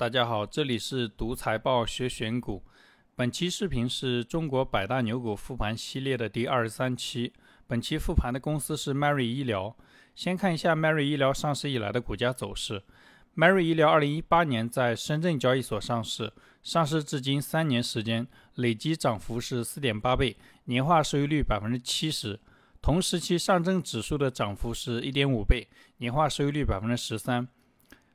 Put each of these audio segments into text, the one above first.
大家好，这里是读财报学选股。本期视频是中国百大牛股复盘系列的第二十三期。本期复盘的公司是 Mary 医疗。先看一下 Mary 医疗上市以来的股价走势。Mary 医疗二零一八年在深圳交易所上市，上市至今三年时间，累计涨幅是四点八倍，年化收益率百分之七十。同时期上证指数的涨幅是一点五倍，年化收益率百分之十三。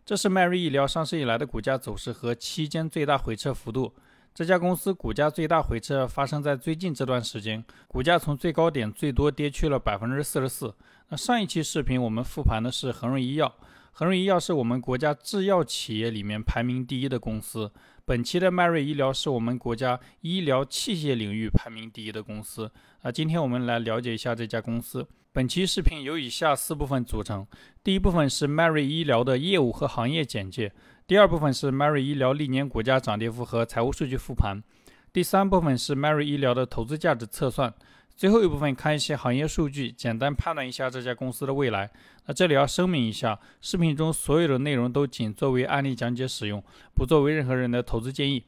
这是迈瑞医疗上市以来的股价走势和期间最大回撤幅度。这家公司股价最大回撤发生在最近这段时间，股价从最高点最多跌去了百分之四十四。那上一期视频我们复盘的是恒瑞医药，恒瑞医药是我们国家制药企业里面排名第一的公司。本期的迈瑞医疗是我们国家医疗器械领域排名第一的公司。那今天我们来了解一下这家公司。本期视频由以下四部分组成：第一部分是 Mary 医疗的业务和行业简介；第二部分是 Mary 医疗历年股价涨跌幅和财务数据复盘；第三部分是 Mary 医疗的投资价值测算；最后一部分看一些行业数据，简单判断一下这家公司的未来。那这里要声明一下，视频中所有的内容都仅作为案例讲解使用，不作为任何人的投资建议。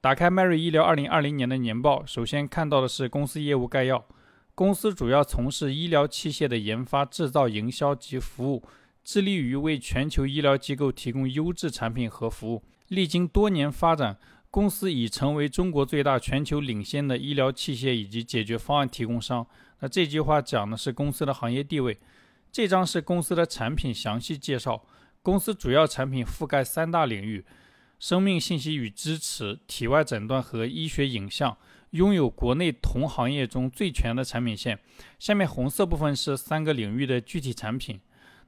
打开 Mary 医疗2020年的年报，首先看到的是公司业务概要。公司主要从事医疗器械的研发、制造、营销及服务，致力于为全球医疗机构提供优质产品和服务。历经多年发展，公司已成为中国最大、全球领先的医疗器械以及解决方案提供商。那这句话讲的是公司的行业地位。这张是公司的产品详细介绍。公司主要产品覆盖三大领域：生命信息与支持、体外诊断和医学影像。拥有国内同行业中最全的产品线。下面红色部分是三个领域的具体产品。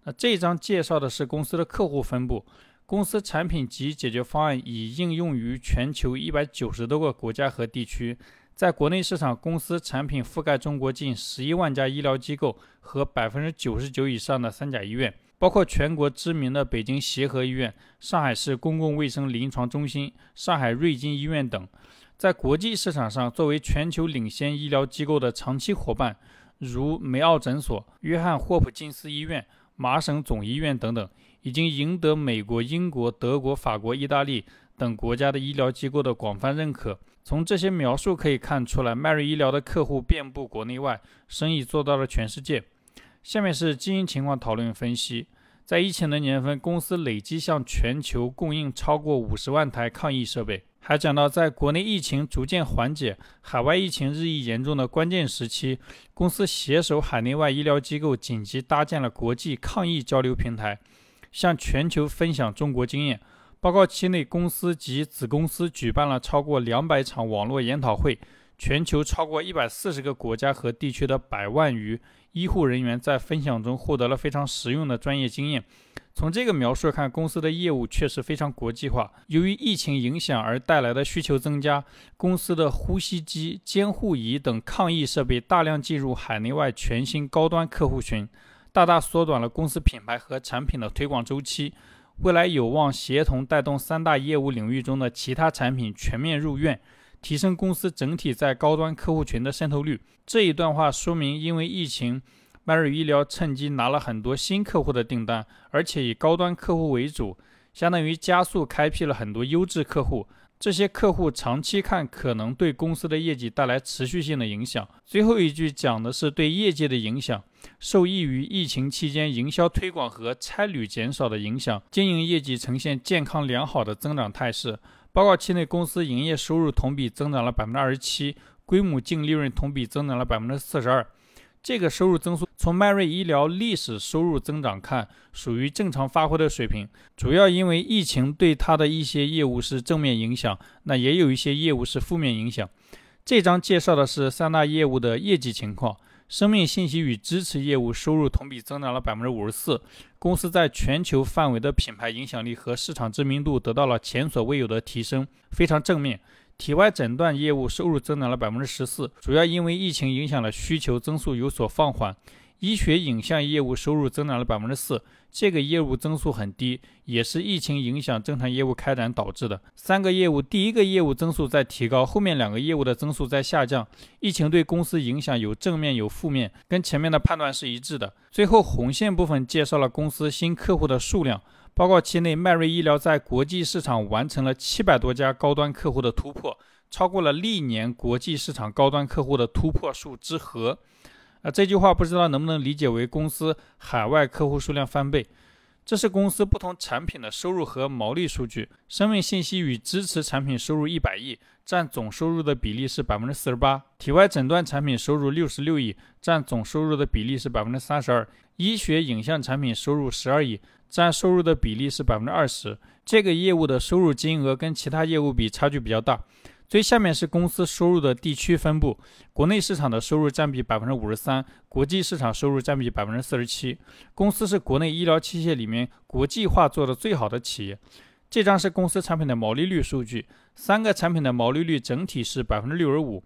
那这一章介绍的是公司的客户分布。公司产品及解决方案已应用于全球一百九十多个国家和地区。在国内市场，公司产品覆盖中国近十一万家医疗机构和百分之九十九以上的三甲医院，包括全国知名的北京协和医院、上海市公共卫生临床中心、上海瑞金医院等。在国际市场上，作为全球领先医疗机构的长期伙伴，如梅奥诊所、约翰霍普金斯医院、麻省总医院等等，已经赢得美国、英国、德国、法国、意大利等国家的医疗机构的广泛认可。从这些描述可以看出来，迈瑞医疗的客户遍布国内外，生意做到了全世界。下面是经营情况讨论分析。在疫情的年份，公司累计向全球供应超过五十万台抗疫设备。还讲到，在国内疫情逐渐缓解、海外疫情日益严重的关键时期，公司携手海内外医疗机构，紧急搭建了国际抗疫交流平台，向全球分享中国经验。报告期内，公司及子公司举办了超过两百场网络研讨会，全球超过一百四十个国家和地区的百万余医护人员在分享中获得了非常实用的专业经验。从这个描述看，公司的业务确实非常国际化。由于疫情影响而带来的需求增加，公司的呼吸机、监护仪等抗疫设备大量进入海内外全新高端客户群，大大缩短了公司品牌和产品的推广周期。未来有望协同带动三大业务领域中的其他产品全面入院，提升公司整体在高端客户群的渗透率。这一段话说明，因为疫情。迈瑞医疗趁机拿了很多新客户的订单，而且以高端客户为主，相当于加速开辟了很多优质客户。这些客户长期看可能对公司的业绩带来持续性的影响。最后一句讲的是对业绩的影响，受益于疫情期间营销推广和差旅减少的影响，经营业绩呈现健康良好的增长态势。报告期内，公司营业收入同比增长了百分之二十七，规模净利润同比增长了百分之四十二。这个收入增速从迈瑞医疗历史收入增长看，属于正常发挥的水平。主要因为疫情对它的一些业务是正面影响，那也有一些业务是负面影响。这章介绍的是三大业务的业绩情况。生命信息与支持业务收入同比增长了百分之五十四，公司在全球范围的品牌影响力和市场知名度得到了前所未有的提升，非常正面。体外诊断业务收入增长了百分之十四，主要因为疫情影响了需求增速有所放缓。医学影像业务收入增长了百分之四，这个业务增速很低，也是疫情影响正常业务开展导致的。三个业务，第一个业务增速在提高，后面两个业务的增速在下降。疫情对公司影响有正面有负面，跟前面的判断是一致的。最后红线部分介绍了公司新客户的数量。报告期内，迈瑞医疗在国际市场完成了七百多家高端客户的突破，超过了历年国际市场高端客户的突破数之和。啊，这句话不知道能不能理解为公司海外客户数量翻倍。这是公司不同产品的收入和毛利数据。生命信息与支持产品收入一百亿，占总收入的比例是百分之四十八；体外诊断产品收入六十六亿，占总收入的比例是百分之三十二；医学影像产品收入十二亿，占收入的比例是百分之二十。这个业务的收入金额跟其他业务比差距比较大。最下面是公司收入的地区分布，国内市场的收入占比百分之五十三，国际市场收入占比百分之四十七。公司是国内医疗器械里面国际化做的最好的企业。这张是公司产品的毛利率数据，三个产品的毛利率整体是百分之六十五。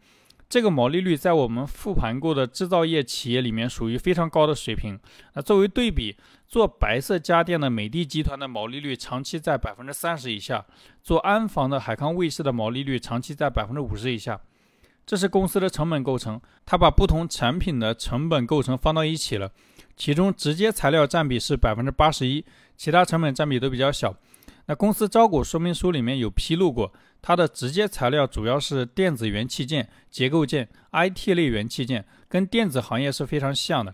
这个毛利率在我们复盘过的制造业企业里面属于非常高的水平。那作为对比，做白色家电的美的集团的毛利率长期在百分之三十以下，做安防的海康卫视的毛利率长期在百分之五十以下。这是公司的成本构成，它把不同产品的成本构成放到一起了，其中直接材料占比是百分之八十一，其他成本占比都比较小。那公司招股说明书里面有披露过，它的直接材料主要是电子元器件、结构件、IT 类元器件，跟电子行业是非常像的。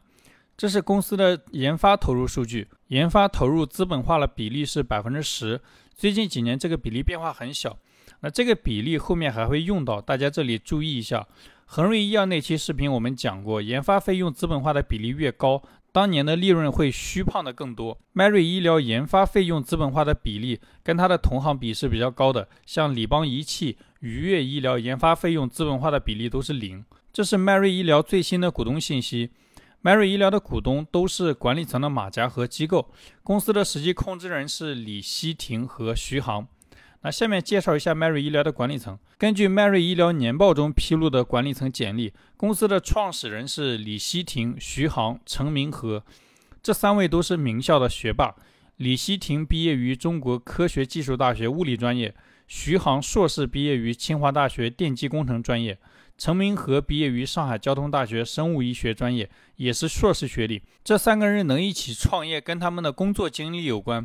这是公司的研发投入数据，研发投入资本化的比例是百分之十，最近几年这个比例变化很小。那这个比例后面还会用到，大家这里注意一下。恒瑞医药那期视频我们讲过，研发费用资本化的比例越高。当年的利润会虚胖的更多。迈瑞医疗研发费用资本化的比例跟它的同行比是比较高的，像理邦仪器、愉悦医疗研发费用资本化的比例都是零。这是迈瑞医疗最新的股东信息。迈瑞医疗的股东都是管理层的马甲和机构，公司的实际控制人是李希廷和徐航。那下面介绍一下迈瑞医疗的管理层。根据迈瑞医疗年报中披露的管理层简历，公司的创始人是李希廷、徐航、陈明和，这三位都是名校的学霸。李希廷毕业于中国科学技术大学物理专业，徐航硕士毕业于清华大学电机工程专业，陈明和毕业于上海交通大学生物医学专业，也是硕士学历。这三个人能一起创业，跟他们的工作经历有关。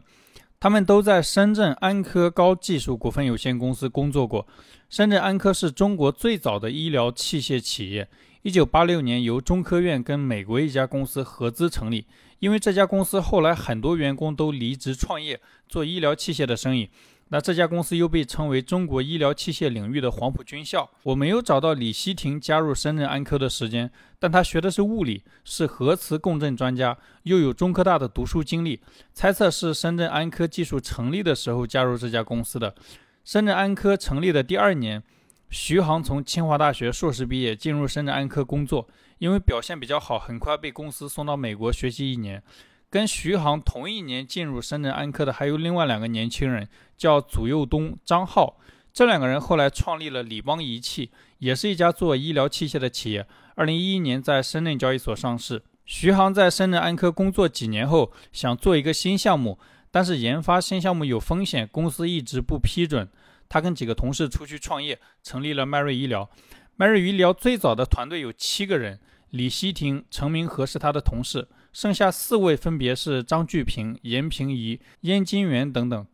他们都在深圳安科高技术股份有限公司工作过。深圳安科是中国最早的医疗器械企业，一九八六年由中科院跟美国一家公司合资成立。因为这家公司后来很多员工都离职创业做医疗器械的生意。那这家公司又被称为中国医疗器械领域的黄埔军校。我没有找到李希廷加入深圳安科的时间，但他学的是物理，是核磁共振专家，又有中科大的读书经历，猜测是深圳安科技术成立的时候加入这家公司的。深圳安科成立的第二年，徐航从清华大学硕士毕业，进入深圳安科工作，因为表现比较好，很快被公司送到美国学习一年。跟徐航同一年进入深圳安科的还有另外两个年轻人，叫祖佑东、张浩。这两个人后来创立了理邦仪器，也是一家做医疗器械的企业。二零一一年在深圳交易所上市。徐航在深圳安科工作几年后，想做一个新项目，但是研发新项目有风险，公司一直不批准。他跟几个同事出去创业，成立了迈瑞医疗。迈瑞医疗最早的团队有七个人，李希廷、陈明和是他的同事。剩下四位分别是张巨平、严平仪、燕金元等等。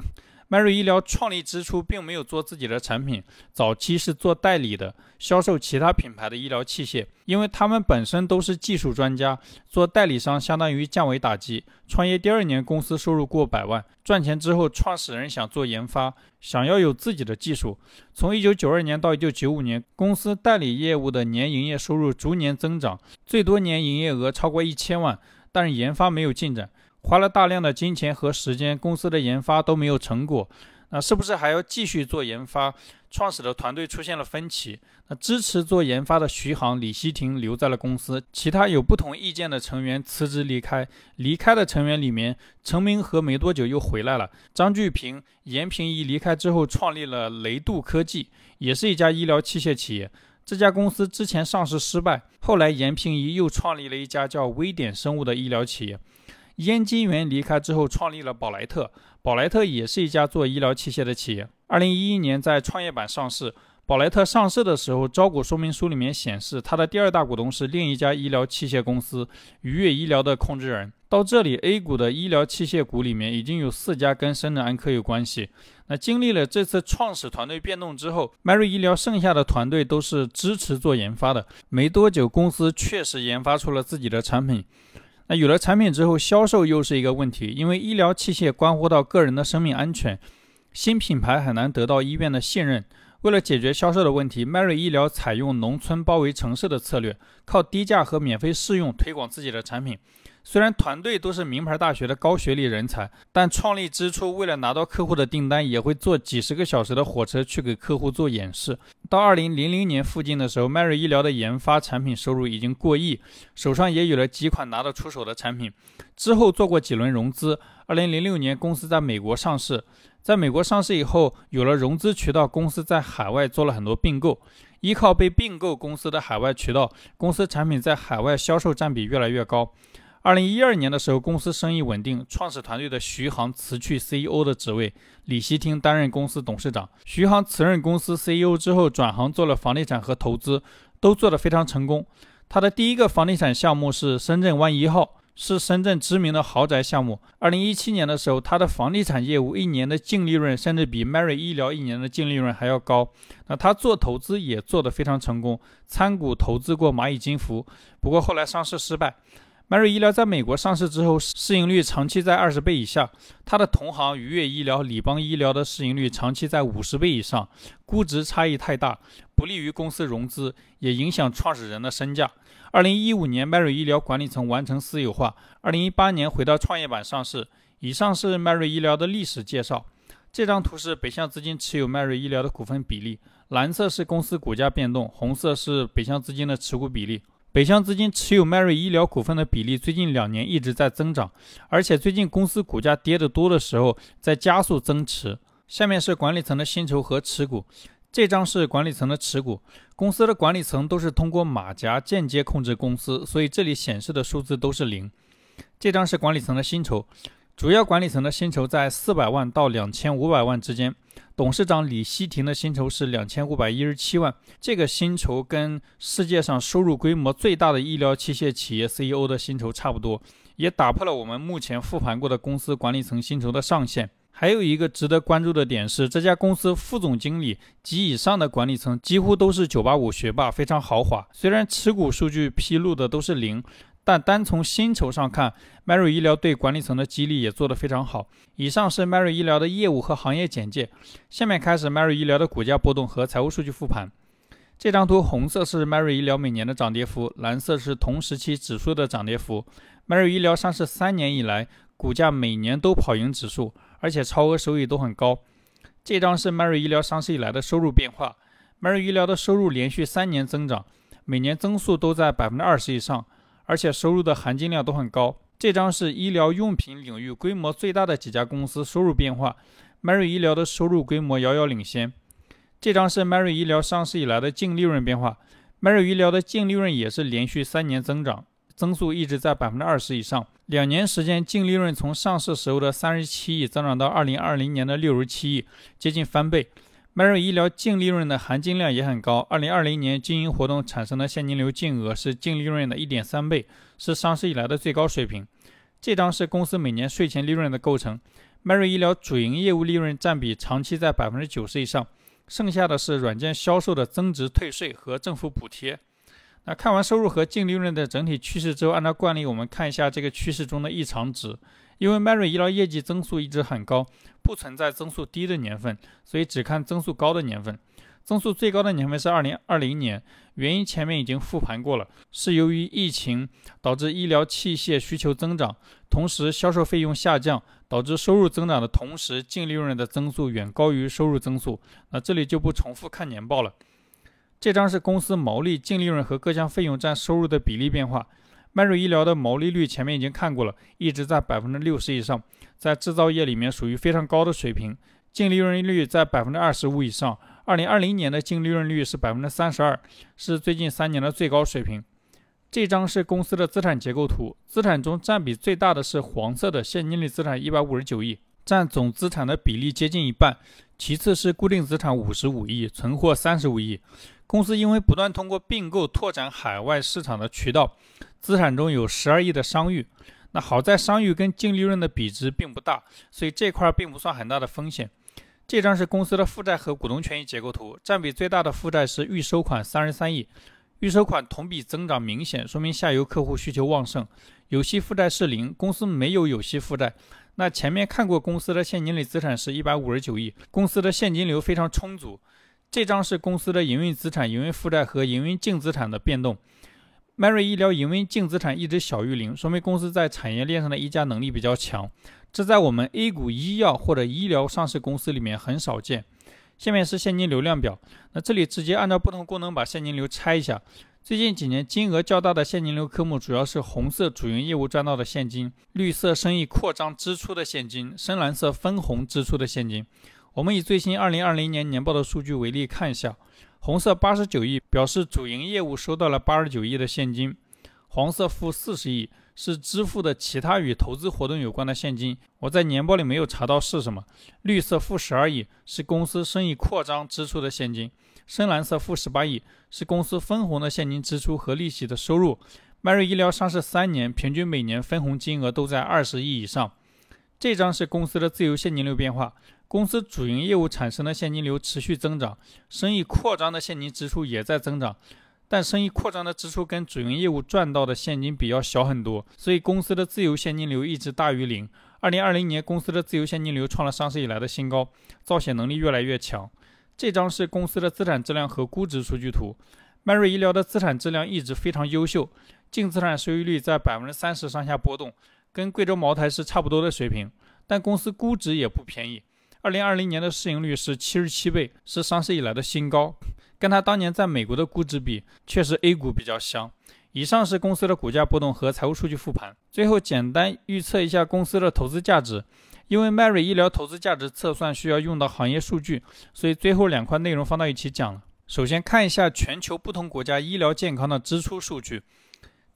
迈瑞医疗创立之初并没有做自己的产品，早期是做代理的，销售其他品牌的医疗器械。因为他们本身都是技术专家，做代理商相当于降维打击。创业第二年，公司收入过百万，赚钱之后，创始人想做研发，想要有自己的技术。从1992年到1995年，公司代理业务的年营业收入逐年增长，最多年营业额超过一千万。但是研发没有进展，花了大量的金钱和时间，公司的研发都没有成果。那是不是还要继续做研发？创始的团队出现了分歧。那支持做研发的徐航、李希廷留在了公司，其他有不同意见的成员辞职离开。离开的成员里面，陈明和没多久又回来了。张巨平、严平一离开之后，创立了雷度科技，也是一家医疗器械企业。这家公司之前上市失败，后来严平一又创立了一家叫微点生物的医疗企业。燕金元离开之后，创立了宝莱特，宝莱特也是一家做医疗器械的企业。二零一一年在创业板上市，宝莱特上市的时候，招股说明书里面显示，它的第二大股东是另一家医疗器械公司愉悦医疗的控制人。到这里，A 股的医疗器械股里面已经有四家跟深圳安科有关系。那经历了这次创始团队变动之后，Mary 医疗剩下的团队都是支持做研发的。没多久，公司确实研发出了自己的产品。那有了产品之后，销售又是一个问题，因为医疗器械关乎到个人的生命安全，新品牌很难得到医院的信任。为了解决销售的问题，Mary 医疗采用农村包围城市的策略，靠低价和免费试用推广自己的产品。虽然团队都是名牌大学的高学历人才，但创立之初为了拿到客户的订单，也会坐几十个小时的火车去给客户做演示。到二零零零年附近的时候，Mary 医疗的研发产品收入已经过亿，手上也有了几款拿得出手的产品。之后做过几轮融资，二零零六年公司在美国上市。在美国上市以后，有了融资渠道，公司在海外做了很多并购。依靠被并购公司的海外渠道，公司产品在海外销售占比越来越高。二零一二年的时候，公司生意稳定，创始团队的徐航辞去 CEO 的职位，李希听担任公司董事长。徐航辞任公司 CEO 之后，转行做了房地产和投资，都做得非常成功。他的第一个房地产项目是深圳湾一号。是深圳知名的豪宅项目。二零一七年的时候，他的房地产业务一年的净利润甚至比 Mary 医疗一年的净利润还要高。那他做投资也做得非常成功，参股投资过蚂蚁金服，不过后来上市失败。Mary 医疗在美国上市之后，市盈率长期在二十倍以下。它的同行愉悦医疗、理邦医疗的市盈率长期在五十倍以上，估值差异太大，不利于公司融资，也影响创始人的身价。二零一五年，Mary 医疗管理层完成私有化。二零一八年回到创业板上市。以上是 Mary 医疗的历史介绍。这张图是北向资金持有 Mary 医疗的股份比例，蓝色是公司股价变动，红色是北向资金的持股比例。北向资金持有 Mary 医疗股份的比例最近两年一直在增长，而且最近公司股价跌得多的时候，在加速增持。下面是管理层的薪酬和持股。这张是管理层的持股，公司的管理层都是通过马甲间接控制公司，所以这里显示的数字都是零。这张是管理层的薪酬，主要管理层的薪酬在四百万到两千五百万之间。董事长李希廷的薪酬是两千五百一十七万，这个薪酬跟世界上收入规模最大的医疗器械企业 CEO 的薪酬差不多，也打破了我们目前复盘过的公司管理层薪酬的上限。还有一个值得关注的点是，这家公司副总经理及以上的管理层几乎都是985学霸，非常豪华。虽然持股数据披露的都是零，但单从薪酬上看，Mary 医疗对管理层的激励也做得非常好。以上是 Mary 医疗的业务和行业简介，下面开始 Mary 医疗的股价波动和财务数据复盘。这张图红色是 Mary 医疗每年的涨跌幅，蓝色是同时期指数的涨跌幅。Mary 医疗上市三年以来，股价每年都跑赢指数。而且超额收益都很高。这张是 Mary 医疗上市以来的收入变化。Mary 医疗的收入连续三年增长，每年增速都在百分之二十以上，而且收入的含金量都很高。这张是医疗用品领域规模最大的几家公司收入变化。Mary 医疗的收入规模遥遥领先。这张是 Mary 医疗上市以来的净利润变化。Mary 医疗的净利润也是连续三年增长。增速一直在百分之二十以上，两年时间净利润从上市时候的三十七亿增长到二零二零年的六十七亿，接近翻倍。迈瑞医疗净利润的含金量也很高，二零二零年经营活动产生的现金流净额是净利润的一点三倍，是上市以来的最高水平。这张是公司每年税前利润的构成迈瑞医疗主营业务利润占比长期在百分之九十以上，剩下的是软件销售的增值退税和政府补贴。那看完收入和净利润的整体趋势之后，按照惯例，我们看一下这个趋势中的异常值。因为 Mary 医疗业绩增速一直很高，不存在增速低的年份，所以只看增速高的年份。增速最高的年份是2020年，原因前面已经复盘过了，是由于疫情导致医疗器械需求增长，同时销售费用下降，导致收入增长的同时，净利润的增速远高于收入增速。那这里就不重复看年报了。这张是公司毛利、净利润和各项费用占收入的比例变化。迈瑞医疗的毛利率前面已经看过了，一直在百分之六十以上，在制造业里面属于非常高的水平。净利润率在百分之二十五以上。二零二零年的净利润率是百分之三十二，是最近三年的最高水平。这张是公司的资产结构图，资产中占比最大的是黄色的现金类资产一百五十九亿。占总资产的比例接近一半。其次是固定资产五十五亿，存货三十五亿。公司因为不断通过并购拓展海外市场的渠道，资产中有十二亿的商誉。那好在商誉跟净利润的比值并不大，所以这块并不算很大的风险。这张是公司的负债和股东权益结构图，占比最大的负债是预收款三十三亿，预收款同比增长明显，说明下游客户需求旺盛。有息负债是零，公司没有有息负债。那前面看过公司的现金类资产是一百五十九亿，公司的现金流非常充足。这张是公司的营运资产、营运负债和营运净资产的变动。迈瑞医疗营运净资产一直小于零，说明公司在产业链上的溢价能力比较强，这在我们 A 股医药或者医疗上市公司里面很少见。下面是现金流量表，那这里直接按照不同功能把现金流拆一下。最近几年金额较大的现金流科目主要是红色主营业务赚到的现金，绿色生意扩张支出的现金，深蓝色分红支出的现金。我们以最新二零二零年年报的数据为例看一下。红色八十九亿表示主营业务收到了八十九亿的现金，黄色负四十亿是支付的其他与投资活动有关的现金，我在年报里没有查到是什么。绿色负十二亿是公司生意扩张支出的现金，深蓝色负十八亿是公司分红的现金支出和利息的收入。迈瑞医疗上市三年，平均每年分红金额都在二十亿以上。这张是公司的自由现金流变化。公司主营业务产生的现金流持续增长，生意扩张的现金支出也在增长，但生意扩张的支出跟主营业务赚到的现金比要小很多，所以公司的自由现金流一直大于零。二零二零年，公司的自由现金流创了上市以来的新高，造血能力越来越强。这张是公司的资产质量和估值数据图。迈瑞医疗的资产质量一直非常优秀，净资产收益率在百分之三十上下波动，跟贵州茅台是差不多的水平，但公司估值也不便宜。二零二零年的市盈率是七十七倍，是上市以来的新高。跟它当年在美国的估值比，确实 A 股比较香。以上是公司的股价波动和财务数据复盘。最后简单预测一下公司的投资价值，因为迈瑞医疗投资价值测算需要用到行业数据，所以最后两块内容放到一起讲了。首先看一下全球不同国家医疗健康的支出数据。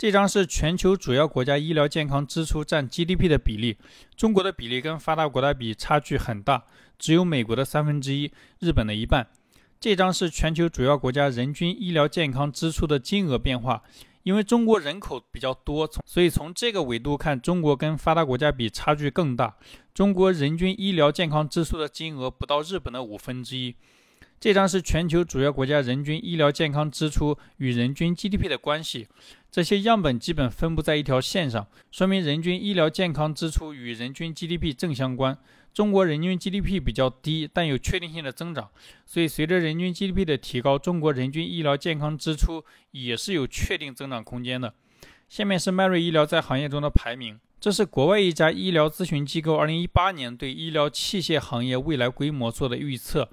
这张是全球主要国家医疗健康支出占 GDP 的比例，中国的比例跟发达国家比差距很大，只有美国的三分之一，日本的一半。这张是全球主要国家人均医疗健康支出的金额变化，因为中国人口比较多，所以从这个维度看，中国跟发达国家比差距更大。中国人均医疗健康支出的金额不到日本的五分之一。这张是全球主要国家人均医疗健康支出与人均 GDP 的关系，这些样本基本分布在一条线上，说明人均医疗健康支出与人均 GDP 正相关。中国人均 GDP 比较低，但有确定性的增长，所以随着人均 GDP 的提高，中国人均医疗健康支出也是有确定增长空间的。下面是迈瑞医疗在行业中的排名，这是国外一家医疗咨询机构2018年对医疗器械行业未来规模做的预测。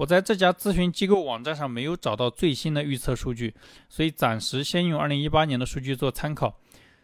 我在这家咨询机构网站上没有找到最新的预测数据，所以暂时先用2018年的数据做参考。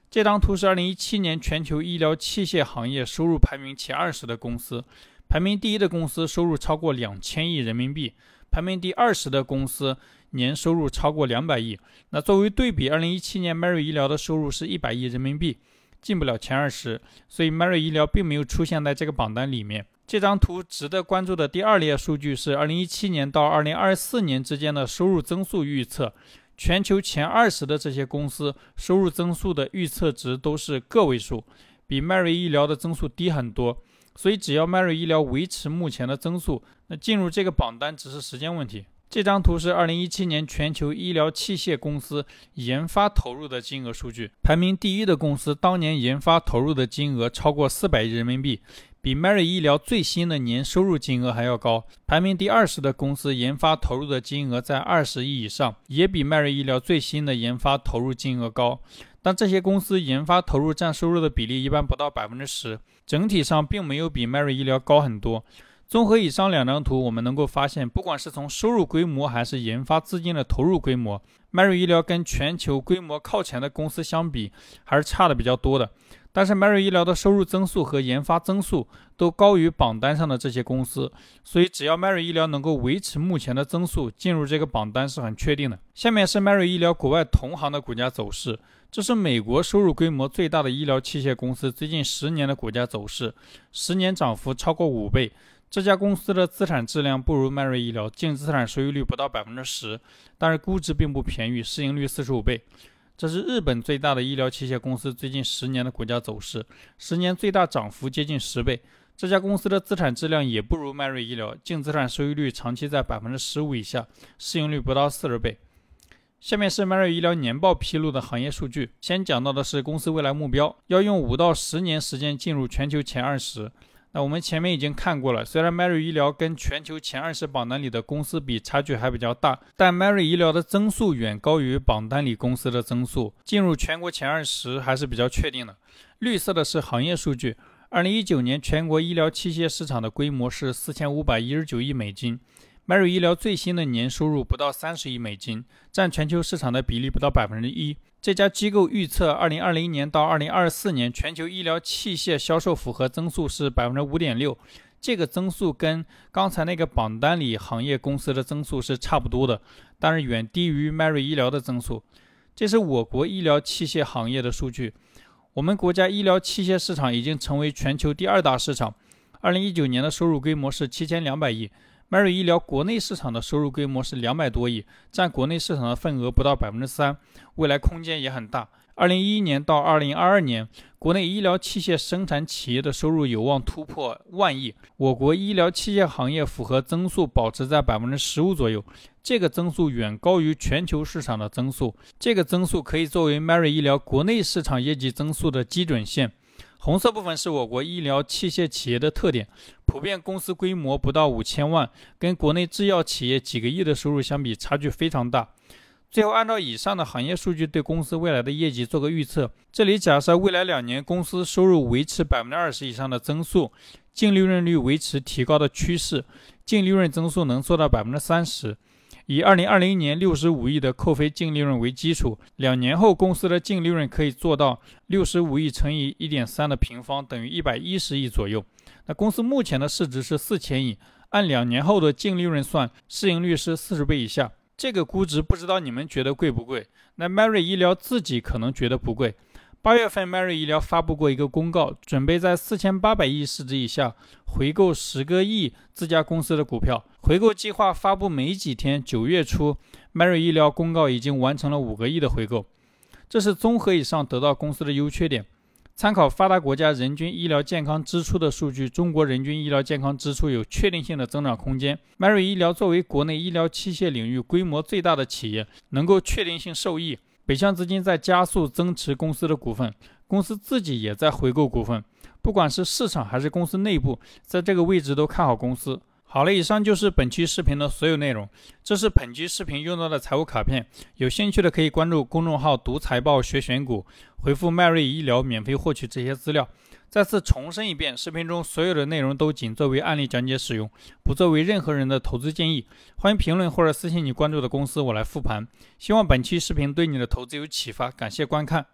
这张图是2017年全球医疗器械行业收入排名前二十的公司，排名第一的公司收入超过两千亿人民币，排名第二十的公司年收入超过两百亿。那作为对比，2017年迈瑞医疗的收入是一百亿人民币，进不了前二十，所以迈瑞医疗并没有出现在这个榜单里面。这张图值得关注的第二列数据是2017年到2024年之间的收入增速预测。全球前二十的这些公司收入增速的预测值都是个位数，比迈瑞医疗的增速低很多。所以只要迈瑞医疗维持目前的增速，那进入这个榜单只是时间问题。这张图是2017年全球医疗器械公司研发投入的金额数据，排名第一的公司当年研发投入的金额超过400亿人民币。比迈瑞医疗最新的年收入金额还要高，排名第二十的公司研发投入的金额在二十亿以上，也比迈瑞医疗最新的研发投入金额高。但这些公司研发投入占收入的比例一般不到百分之十，整体上并没有比迈瑞医疗高很多。综合以上两张图，我们能够发现，不管是从收入规模还是研发资金的投入规模，迈瑞医疗跟全球规模靠前的公司相比，还是差的比较多的。但是 Mary 医疗的收入增速和研发增速都高于榜单上的这些公司，所以只要 Mary 医疗能够维持目前的增速，进入这个榜单是很确定的。下面是 Mary 医疗国外同行的股价走势，这是美国收入规模最大的医疗器械公司最近十年的股价走势，十年涨幅超过五倍。这家公司的资产质量不如迈瑞医疗，净资产收益率不到百分之十，但是估值并不便宜，市盈率四十五倍。这是日本最大的医疗器械公司最近十年的股价走势，十年最大涨幅接近十倍。这家公司的资产质量也不如迈瑞医疗，净资产收益率长期在百分之十五以下，市盈率不到四十倍。下面是迈瑞医疗年报披露的行业数据，先讲到的是公司未来目标，要用五到十年时间进入全球前二十。那我们前面已经看过了，虽然 Mary 医疗跟全球前二十榜单里的公司比差距还比较大，但 Mary 医疗的增速远高于榜单里公司的增速，进入全国前二十还是比较确定的。绿色的是行业数据，二零一九年全国医疗器械市场的规模是四千五百一十九亿美金，Mary 医疗最新的年收入不到三十亿美金，占全球市场的比例不到百分之一。这家机构预测，二零二零年到二零二四年全球医疗器械销售复合增速是百分之五点六。这个增速跟刚才那个榜单里行业公司的增速是差不多的，但是远低于 Mary 医疗的增速。这是我国医疗器械行业的数据。我们国家医疗器械市场已经成为全球第二大市场，二零一九年的收入规模是七千两百亿。Mary 医疗国内市场的收入规模是两百多亿，占国内市场的份额不到百分之三，未来空间也很大。二零一一年到二零二二年，国内医疗器械生产企业的收入有望突破万亿。我国医疗器械行业复合增速保持在百分之十五左右，这个增速远高于全球市场的增速。这个增速可以作为 Mary 医疗国内市场业绩增速的基准线。红色部分是我国医疗器械企业的特点，普遍公司规模不到五千万，跟国内制药企业几个亿的收入相比，差距非常大。最后，按照以上的行业数据对公司未来的业绩做个预测。这里假设未来两年公司收入维持百分之二十以上的增速，净利润率维持提高的趋势，净利润增速能做到百分之三十。以二零二零年六十五亿的扣非净利润为基础，两年后公司的净利润可以做到六十五亿乘以一点三的平方等于一百一十亿左右。那公司目前的市值是四千亿，按两年后的净利润算，市盈率是四十倍以下。这个估值不知道你们觉得贵不贵？那 Mary 医疗自己可能觉得不贵。八月份，Mary 医疗发布过一个公告，准备在四千八百亿市值以下回购十个亿自家公司的股票。回购计划发布没几天，九月初，Mary 医疗公告已经完成了五个亿的回购。这是综合以上得到公司的优缺点。参考发达国家人均医疗健康支出的数据，中国人均医疗健康支出有确定性的增长空间。Mary 医疗作为国内医疗器械领域规模最大的企业，能够确定性受益。北向资金在加速增持公司的股份，公司自己也在回购股份。不管是市场还是公司内部，在这个位置都看好公司。好了，以上就是本期视频的所有内容。这是本期视频用到的财务卡片，有兴趣的可以关注公众号“读财报学选股”，回复“迈瑞医疗”免费获取这些资料。再次重申一遍，视频中所有的内容都仅作为案例讲解使用，不作为任何人的投资建议。欢迎评论或者私信你关注的公司，我来复盘。希望本期视频对你的投资有启发，感谢观看。